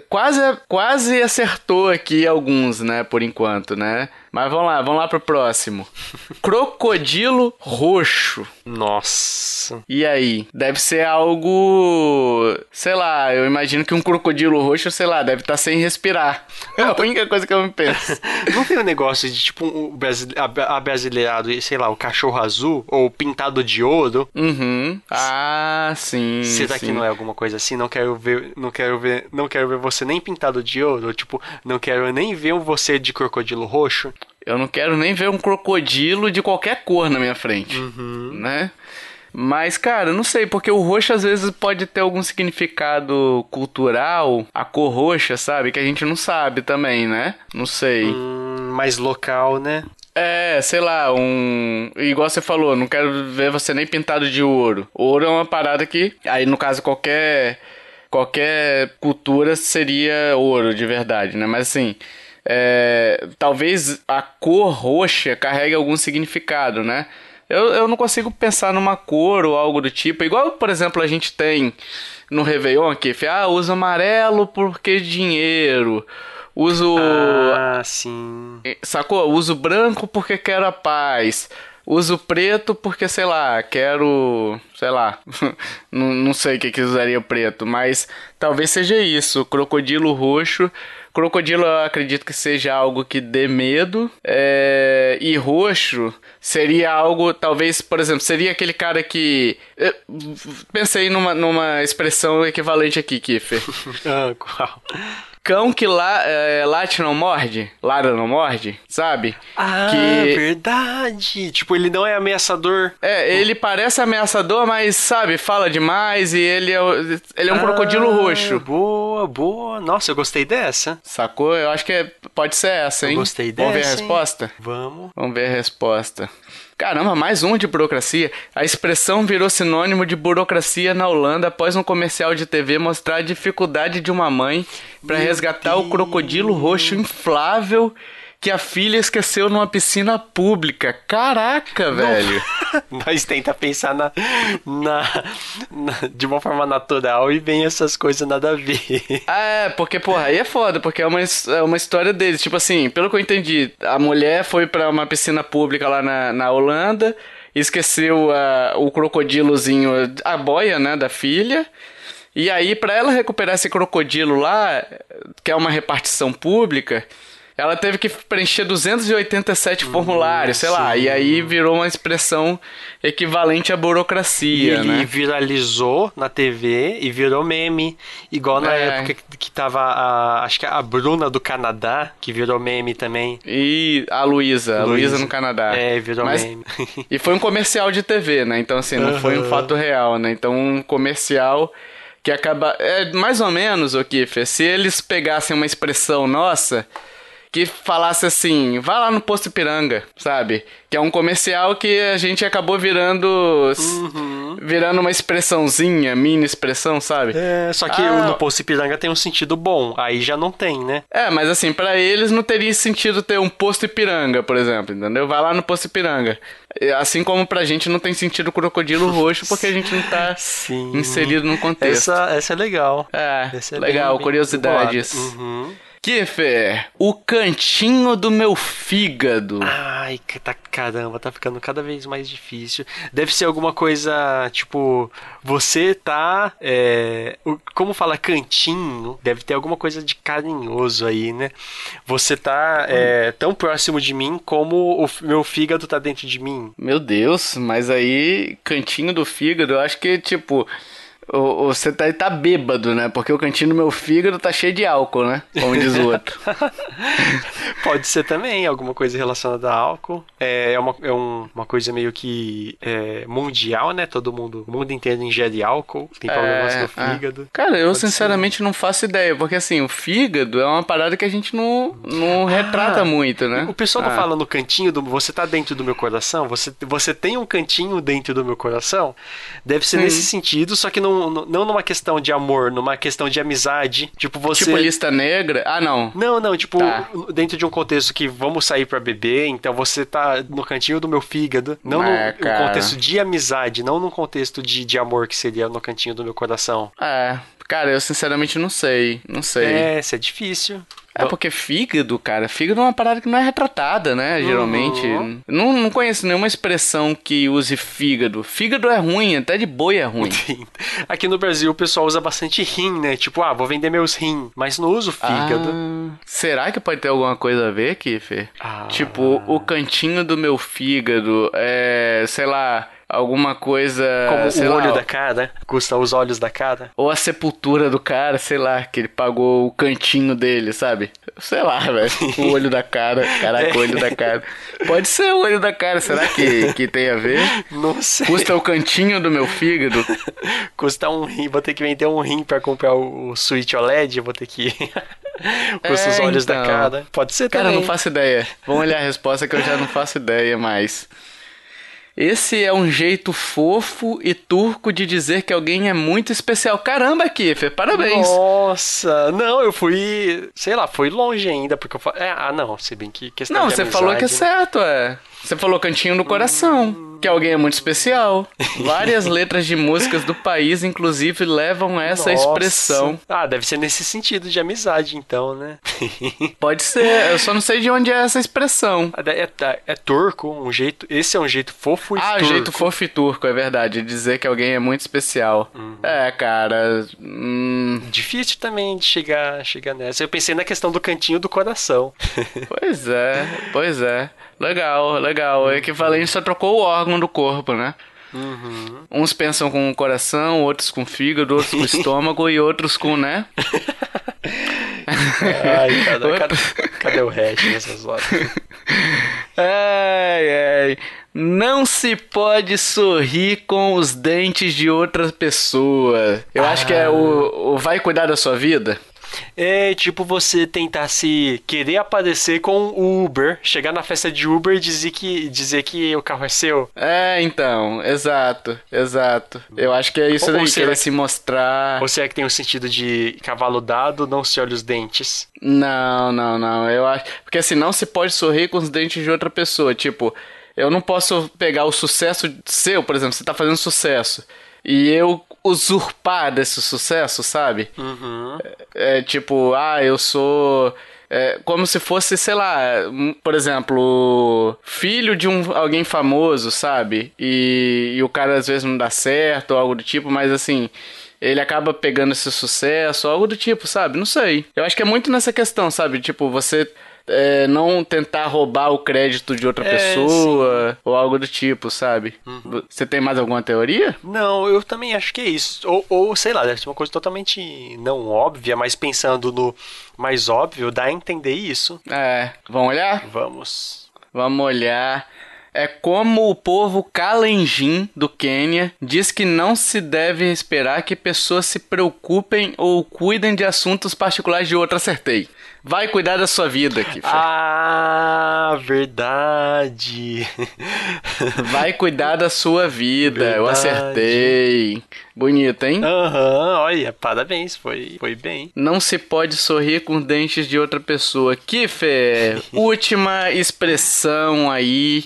Speaker 1: quase quase acertou aqui alguns, né, por enquanto, né? Mas vamos lá, vamos lá pro próximo. Crocodilo roxo.
Speaker 2: Nossa.
Speaker 1: E aí? Deve ser algo. Sei lá, eu imagino que um crocodilo roxo, sei lá, deve estar tá sem respirar. É a única coisa que eu me penso.
Speaker 2: Não tem um negócio de tipo um brasileirado, sei lá, o cachorro azul ou pintado de ouro?
Speaker 1: Uhum. Ah, sim.
Speaker 2: Será
Speaker 1: sim.
Speaker 2: que não é alguma coisa assim? Não quero ver, não quero ver, não quero ver você nem pintado de ouro, tipo, não quero nem ver você de crocodilo roxo.
Speaker 1: Eu não quero nem ver um crocodilo de qualquer cor na minha frente, uhum. né? Mas, cara, não sei, porque o roxo às vezes pode ter algum significado cultural, a cor roxa, sabe? Que a gente não sabe também, né? Não sei.
Speaker 2: Hum, mais local, né?
Speaker 1: É, sei lá, um. Igual você falou, não quero ver você nem pintado de ouro. Ouro é uma parada que. Aí, no caso, qualquer. Qualquer cultura seria ouro de verdade, né? Mas assim é, talvez a cor roxa carregue algum significado, né? Eu, eu não consigo pensar numa cor ou algo do tipo. Igual, por exemplo, a gente tem no Réveillon que ah, usa amarelo porque dinheiro. Uso.
Speaker 2: Ah, sim.
Speaker 1: Sacou? Uso branco porque quero a paz. Uso preto porque, sei lá, quero. Sei lá. não, não sei o que, que usaria preto, mas talvez seja isso. Crocodilo roxo Crocodilo eu acredito que seja algo que dê medo. É... E roxo seria algo, talvez, por exemplo, seria aquele cara que. Eu pensei numa, numa expressão equivalente aqui, Kiffer.
Speaker 2: ah, qual?
Speaker 1: Cão que lá, é, late não morde, lara não morde, sabe?
Speaker 2: Ah, que... verdade. Tipo, ele não é ameaçador.
Speaker 1: É, ele parece ameaçador, mas, sabe, fala demais e ele é, ele é um ah, crocodilo roxo.
Speaker 2: Boa, boa. Nossa, eu gostei dessa.
Speaker 1: Sacou? Eu acho que é, pode ser essa, hein?
Speaker 2: Eu gostei dessa.
Speaker 1: Vamos ver a resposta? Hein?
Speaker 2: Vamos.
Speaker 1: Vamos ver a resposta. Caramba, mais um de burocracia. A expressão virou sinônimo de burocracia na Holanda após um comercial de TV mostrar a dificuldade de uma mãe para resgatar Deus. o crocodilo roxo inflável que a filha esqueceu numa piscina pública. Caraca, velho.
Speaker 2: Nós tenta pensar na, na, na, de uma forma natural e vem essas coisas nada a ver.
Speaker 1: Ah, é, porque, porra, aí é foda, porque é uma, é uma história deles. Tipo assim, pelo que eu entendi, a mulher foi para uma piscina pública lá na, na Holanda, esqueceu uh, o crocodilozinho, a boia, né, da filha. E aí, para ela recuperar esse crocodilo lá, que é uma repartição pública, ela teve que preencher 287 formulários, sei lá, e aí virou uma expressão equivalente à burocracia,
Speaker 2: E ele
Speaker 1: né?
Speaker 2: viralizou na TV e virou meme. Igual na
Speaker 1: É.
Speaker 2: época que- tava a. Acho que a Bruna do Canadá, que virou meme também.
Speaker 1: E a Luísa, a Luísa no Canadá.
Speaker 2: É, virou
Speaker 1: Mas-
Speaker 2: meme.
Speaker 1: E foi um comercial de TV, né? Então, assim, não foi um fato real, né? Então, um comercial que acaba. É mais ou menos, o Kiffer, se eles pegassem uma expressão nossa que falasse assim, vá lá no Posto Ipiranga, sabe? Que é um comercial que a gente acabou virando.
Speaker 2: Uhum.
Speaker 1: virando uma expressãozinha, mini expressão, sabe?
Speaker 2: É, só que
Speaker 1: Ah.
Speaker 2: no Poço Ipiranga tem um sentido bom. Aí já não tem, né?
Speaker 1: É, mas assim, pra eles não teria sentido ter um posto Ipiranga, por exemplo, entendeu? Vai lá no posto Ipiranga. Assim como pra gente não tem sentido crocodilo roxo, porque a gente não tá inserido no contexto.
Speaker 2: Essa, essa é legal.
Speaker 1: É,
Speaker 2: Essa é
Speaker 1: legal,
Speaker 2: bem- bem
Speaker 1: curiosidades.
Speaker 2: bolada. Uhum.
Speaker 1: Kiffer, o cantinho do meu fígado.
Speaker 2: Ai, tá, caramba, tá ficando cada vez mais difícil. Deve ser alguma coisa, tipo, você tá. é, como fala cantinho, deve ter alguma coisa de carinhoso aí, né? Você tá é, tão próximo de mim como o meu fígado tá dentro de mim.
Speaker 1: Meu Deus, mas aí, cantinho do fígado, eu acho que, tipo, você tá, tá bêbado, né? Porque o cantinho do meu fígado tá cheio de álcool, né? Como diz o outro.
Speaker 2: Pode ser também alguma coisa relacionada a álcool. É, é uma, é um- uma coisa meio que é, mundial, né? Todo mundo, o mundo inteiro ingere álcool, tem problemas
Speaker 1: É,
Speaker 2: no
Speaker 1: ah.
Speaker 2: fígado.
Speaker 1: Cara, eu
Speaker 2: Pode
Speaker 1: sinceramente não faço ideia, porque assim, o fígado é uma parada que a gente não, não retrata
Speaker 2: Ah,
Speaker 1: muito, né?
Speaker 2: O pessoal não
Speaker 1: Ah,
Speaker 2: fala no cantinho do. Você tá dentro do meu coração? Você, você tem um cantinho dentro do meu coração? Deve ser
Speaker 1: Hum.
Speaker 2: nesse sentido, só que não, não numa questão de amor, numa questão de amizade. Tipo, você.
Speaker 1: Tipo lista negra? Ah, não.
Speaker 2: Não, não, tipo,
Speaker 1: Tá.
Speaker 2: dentro de um contexto que vamos sair pra beber, então você tá no cantinho do meu fígado, não
Speaker 1: É,
Speaker 2: no,
Speaker 1: cara.
Speaker 2: no contexto de amizade, não no contexto de, de amor que seria no cantinho do meu coração.
Speaker 1: É, cara, eu sinceramente não sei, não sei.
Speaker 2: É, isso é difícil.
Speaker 1: É porque fígado, cara, fígado é uma parada que não é retratada, né? Geralmente.
Speaker 2: Uhum.
Speaker 1: Não, não conheço nenhuma expressão que use fígado. Fígado é ruim, até de boi é ruim.
Speaker 2: Aqui no Brasil o pessoal usa bastante rim, né? Tipo, ah, vou vender meus rim, mas não uso fígado.
Speaker 1: Ah, será que pode ter alguma coisa a ver, Kiffer?
Speaker 2: Ah.
Speaker 1: Tipo, o cantinho do meu fígado é, sei lá, alguma coisa.
Speaker 2: Como o
Speaker 1: lá,
Speaker 2: olho da cara, custa os olhos da cara.
Speaker 1: Ou a sepultura do cara, sei lá, que ele pagou o cantinho dele, sabe? Sei lá, velho. O olho da cara. Caraca, o olho da cara. Pode ser o olho da cara, será que, que tem a ver?
Speaker 2: Não sei.
Speaker 1: Custa o cantinho do meu fígado.
Speaker 2: Custa um rim, vou ter que vender um rim pra comprar o, o Switch OLED, vou ter que. Custa os
Speaker 1: É,
Speaker 2: olhos da
Speaker 1: então.
Speaker 2: cara. Pode ser
Speaker 1: Cara,
Speaker 2: também.
Speaker 1: não faço ideia. Vamos olhar a resposta que eu já não faço ideia mais. Esse é um jeito fofo e turco de dizer que alguém é muito especial. Caramba, Kiffer, parabéns.
Speaker 2: Nossa, não, eu fui, sei lá, fui longe ainda, porque eu falei, é, ah, não, se bem que questão
Speaker 1: Não, você falou que é
Speaker 2: amizade, né?
Speaker 1: certo, é. Você falou cantinho do coração, que alguém é muito especial. Várias letras de músicas do país, inclusive, levam essa
Speaker 2: Nossa.
Speaker 1: expressão.
Speaker 2: Ah, deve ser nesse sentido de amizade, então, né?
Speaker 1: Pode ser, eu só não sei de onde é essa expressão.
Speaker 2: é, é, é turco, um jeito, esse é um jeito fofo e
Speaker 1: Ah,
Speaker 2: turco.
Speaker 1: jeito fofo e turco, é verdade. Dizer que alguém é muito especial.
Speaker 2: Uhum.
Speaker 1: É, cara. Hum,
Speaker 2: Difícil também de chegar, chegar nessa. Eu pensei na questão do cantinho do coração.
Speaker 1: pois é, pois é. Legal, legal. O equivalente só trocou o órgão do corpo, né?
Speaker 2: Uhum.
Speaker 1: Uns pensam com o coração, outros com o fígado, outros com o estômago e outros com, né?
Speaker 2: Ai, cadê, cadê, cadê o hash nessas horas?
Speaker 1: Ai, ai. Não se pode sorrir com os dentes de outra pessoa. Eu acho que é o, o vai cuidar da sua vida.
Speaker 2: É tipo você tentar se querer aparecer com o Uber, chegar na festa de Uber e dizer que, dizer que o carro é seu.
Speaker 1: É, então, exato, exato. Eu acho que é isso
Speaker 2: Ou
Speaker 1: daí, querer
Speaker 2: que-
Speaker 1: se mostrar.
Speaker 2: Ou será que tem um sentido de cavalo dado, não se olha os dentes?
Speaker 1: Não, não, não. Eu acho. Porque assim, não se pode sorrir com os dentes de outra pessoa. Tipo, eu não posso pegar o sucesso seu, por exemplo, você tá fazendo sucesso. E eu usurpar desse sucesso, sabe?
Speaker 2: Uhum.
Speaker 1: É tipo, ah, eu sou. É, como se fosse, sei lá, por exemplo, filho de um alguém famoso, sabe? E, e o cara às vezes não dá certo ou algo do tipo, mas assim, ele acaba pegando esse sucesso, algo do tipo, sabe? Não sei. Eu acho que é muito nessa questão, sabe? Tipo, você é, não tentar roubar o crédito de outra
Speaker 2: É,
Speaker 1: pessoa ou algo do tipo, sabe?
Speaker 2: Uhum.
Speaker 1: Você tem mais alguma teoria?
Speaker 2: Não, eu também acho que é isso. Ou, ou, sei lá, deve ser uma coisa totalmente não óbvia, mas pensando no mais óbvio, dá a entender isso.
Speaker 1: É, vamos olhar?
Speaker 2: Vamos.
Speaker 1: Vamos olhar. É como o povo Kalenjin do Quênia diz que não se deve esperar que pessoas se preocupem ou cuidem de assuntos particulares de outra. Acertei. Vai cuidar da sua vida, Kiffer.
Speaker 2: Ah, verdade.
Speaker 1: Vai cuidar da sua vida. Eu
Speaker 2: Verdade.
Speaker 1: acertei. Bonito, hein?
Speaker 2: Aham, olha, parabéns, foi, foi bem.
Speaker 1: Não se pode sorrir com dentes de outra pessoa. Kiffer, última expressão aí.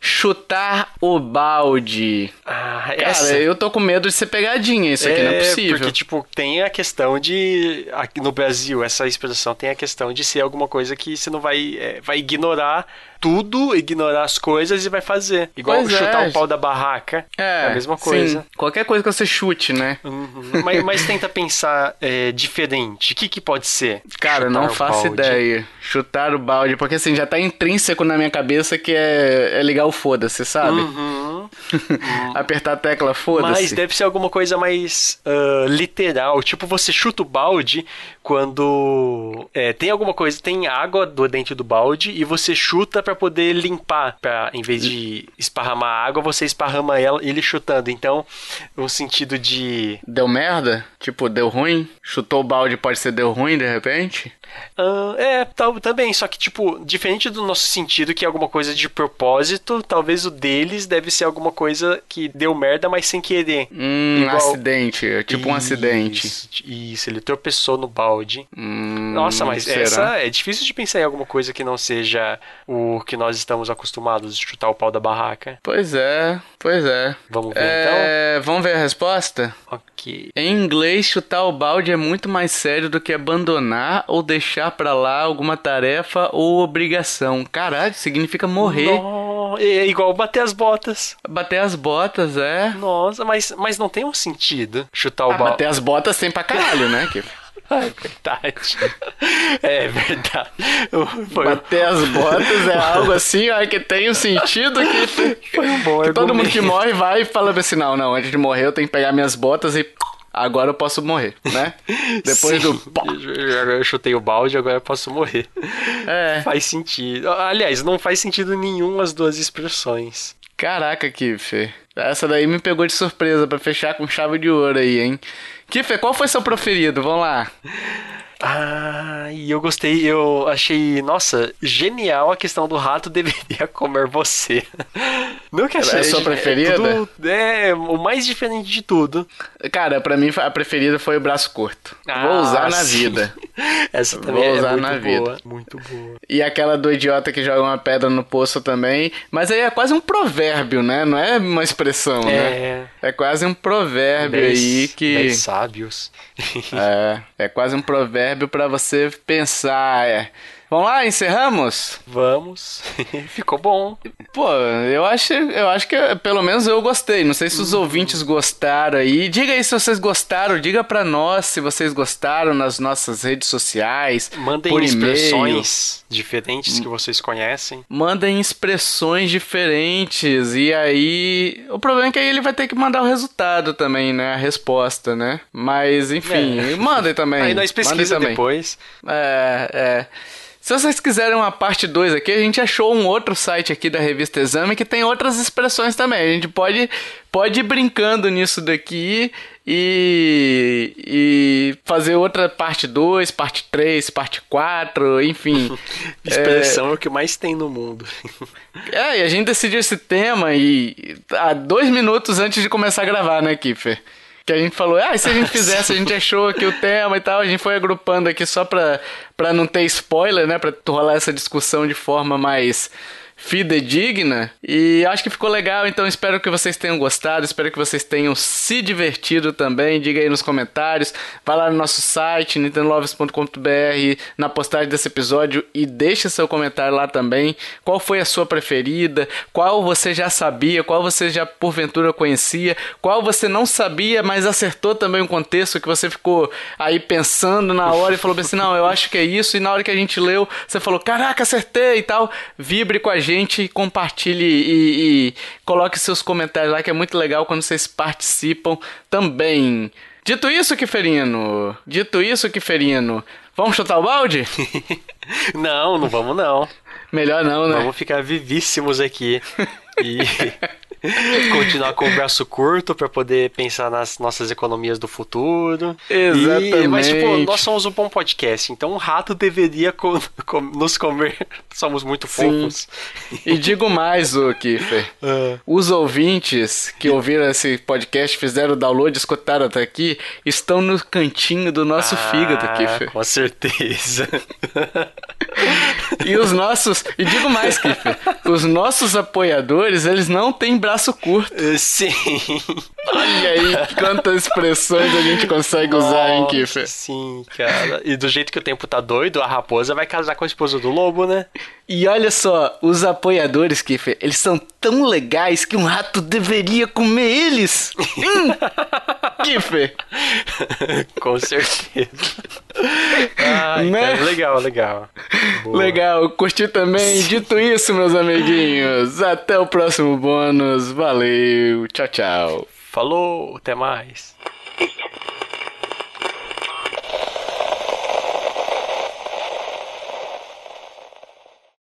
Speaker 1: Chutar o balde.
Speaker 2: Ah,
Speaker 1: Cara,
Speaker 2: essa...
Speaker 1: eu tô com medo de ser pegadinha. Isso aqui não é possível.
Speaker 2: Porque, tipo, tem a questão de. Aqui no Brasil, essa expressão tem a questão de ser alguma coisa que você não vai. é, vai ignorar tudo, ignorar as coisas e vai fazer. Igual
Speaker 1: Pois é.
Speaker 2: chutar o pau da barraca.
Speaker 1: É,
Speaker 2: a mesma coisa.
Speaker 1: sim. Qualquer coisa que você chute, né?
Speaker 2: Uhum. mas, mas tenta pensar é, diferente. O que, que pode ser?
Speaker 1: Cara,
Speaker 2: Chutar
Speaker 1: não faço
Speaker 2: balde.
Speaker 1: ideia. Chutar o balde, porque assim, já tá intrínseco na minha cabeça que é, é ligar o foda-se, sabe?
Speaker 2: Uhum.
Speaker 1: Apertar a tecla
Speaker 2: Mas
Speaker 1: foda-se.
Speaker 2: deve ser alguma coisa mais ah, literal. Tipo, você chuta o balde quando é, tem alguma coisa, tem água do dentro do balde e você chuta pra poder limpar. Pra, em vez de esparramar água, você esparrama ela, ele chutando. Então, um sentido de.
Speaker 1: Deu merda? Tipo, deu ruim? Chutou o balde, pode ser deu ruim de repente?
Speaker 2: ah, é, tal, também. Só que, tipo, diferente do nosso sentido, que é alguma coisa de propósito, talvez o deles deve ser alguma coisa que deu merda, mas sem querer.
Speaker 1: Hum,
Speaker 2: Igual-
Speaker 1: acidente. é Tipo um acidente.
Speaker 2: Isso, Isso, ele tropeçou no balde.
Speaker 1: Hum,
Speaker 2: Nossa, mas
Speaker 1: será?
Speaker 2: essa é difícil de pensar em alguma coisa que não seja o que nós estamos acostumados de chutar o pau da barraca.
Speaker 1: Pois é, pois é.
Speaker 2: Vamos ver
Speaker 1: É, Vamos ver a resposta?
Speaker 2: então? Ok.
Speaker 1: Em inglês, chutar o balde é muito mais sério do que abandonar ou deixar pra lá alguma tarefa ou obrigação. Caralho, significa morrer.
Speaker 2: No- É igual bater as botas.
Speaker 1: Bater as botas, é.
Speaker 2: Nossa, mas, mas não tem um sentido chutar o
Speaker 1: Ah,
Speaker 2: balde.
Speaker 1: bater as botas tem pra caralho, né? Que...
Speaker 2: É verdade. É verdade. Foi,
Speaker 1: Bater as botas é algo assim, ó, que tem um sentido que,
Speaker 2: foi um bom
Speaker 1: que todo mundo que morre vai e fala assim, não, não, antes de morrer eu tenho que pegar minhas botas e agora eu posso morrer, né? Depois
Speaker 2: Sim.
Speaker 1: do...
Speaker 2: Agora eu chutei o balde, agora eu posso morrer.
Speaker 1: É,
Speaker 2: Faz sentido. Aliás, não faz sentido nenhum as duas expressões.
Speaker 1: caraca, Kiffer. Essa daí me pegou de surpresa pra fechar com chave de ouro aí, hein? Kiffer, qual foi seu preferido? Vamos lá.
Speaker 2: Ah, e eu gostei, eu achei, nossa, genial a questão do rato deveria comer você. Não que achei.
Speaker 1: É a sua preferida?
Speaker 2: tudo- É, o mais diferente de tudo.
Speaker 1: Cara, pra mim a preferida foi o braço curto. Vou
Speaker 2: Ah,
Speaker 1: usar na
Speaker 2: sim.
Speaker 1: vida.
Speaker 2: Essa também
Speaker 1: Vou
Speaker 2: é
Speaker 1: usar
Speaker 2: muito
Speaker 1: na
Speaker 2: boa.
Speaker 1: vida.
Speaker 2: Muito boa.
Speaker 1: E aquela do idiota que joga uma pedra no poço também. Mas aí é quase um provérbio, né? Não é uma expressão, né?
Speaker 2: É.
Speaker 1: É quase um provérbio
Speaker 2: Dez-
Speaker 1: aí que.
Speaker 2: dez sábios.
Speaker 1: É, é quase um provérbio pra você pensar. É. Vamos lá, encerramos?
Speaker 2: Vamos. Ficou bom.
Speaker 1: Pô, eu acho, eu acho que pelo menos eu gostei. Não sei se os ouvintes gostaram aí. Diga aí se vocês gostaram, diga pra nós se vocês gostaram nas nossas redes sociais,
Speaker 2: Mandem expressões diferentes que vocês conhecem.
Speaker 1: Mandem expressões diferentes e aí o problema é que aí ele vai ter que mandar o resultado também, né? A resposta, né? Mas enfim,
Speaker 2: É.
Speaker 1: mandem também.
Speaker 2: Aí nós
Speaker 1: também.
Speaker 2: depois.
Speaker 1: É, é. Se vocês quiserem uma parte 2 aqui, a gente achou um outro site aqui da revista Exame que tem outras expressões também. A gente pode, pode ir brincando nisso daqui e, e fazer outra parte 2, parte 3, parte 4, enfim.
Speaker 2: Expressão é... o que mais tem no mundo.
Speaker 1: É, e a gente decidiu esse tema e há dois minutos antes de começar a gravar, né, Kiffer? Que a gente falou, ah, e se a gente fizesse, a gente achou aqui o tema e tal, a gente foi agrupando aqui só pra, pra não ter spoiler, né, pra rolar essa discussão de forma mais fidedigna. E acho que ficou legal, então espero que vocês tenham gostado, espero que vocês tenham se divertido também. Diga aí nos comentários, vai lá no nosso site, nintendolovers.com.br, na postagem desse episódio e deixa seu comentário lá também. Qual foi a sua preferida? Qual você já sabia? Qual você já porventura conhecia? Qual você não sabia, mas acertou também o contexto que você ficou aí pensando na hora e falou assim: não, eu acho que é isso. E na hora que a gente leu, você falou: caraca, acertei e tal. Vibre com a gente, compartilhe e, e coloque seus comentários lá, que é muito legal quando vocês participam também. Dito isso, Kiferino, dito isso, Kiferino, vamos chutar o balde?
Speaker 2: não, não vamos não.
Speaker 1: Melhor não, né?
Speaker 2: Vamos ficar vivíssimos aqui. E continuar com o braço curto para poder pensar nas nossas economias do futuro.
Speaker 1: Exatamente.
Speaker 2: E, mas, tipo, nós somos um bom podcast, então um rato deveria com, com, nos comer. Somos muito fofos.
Speaker 1: E digo mais, o Kiffer. Uh. Os ouvintes que ouviram esse podcast, fizeram o download, escutaram até aqui, estão no cantinho do nosso ah, fígado, Kiffer.
Speaker 2: Com certeza.
Speaker 1: E os nossos. E digo mais, Kiffer. Os nossos apoiadores, eles não têm braço curto.
Speaker 2: Sim.
Speaker 1: Olha aí quantas expressões a gente consegue Nossa, usar, hein, Kiffer?
Speaker 2: Sim, cara. E do jeito que o tempo tá doido, a raposa vai casar com a esposa do lobo, né?
Speaker 1: E olha só, os apoiadores, Kiffer, eles são tão legais que um rato deveria comer eles. hum, Kiffer.
Speaker 2: Com certeza. Ai, né? cara, legal, legal.
Speaker 1: Boa. Legal, curti também. Sim. Dito isso, meus amiguinhos, até o próximo bônus. Valeu, tchau, tchau.
Speaker 2: Falou, até mais.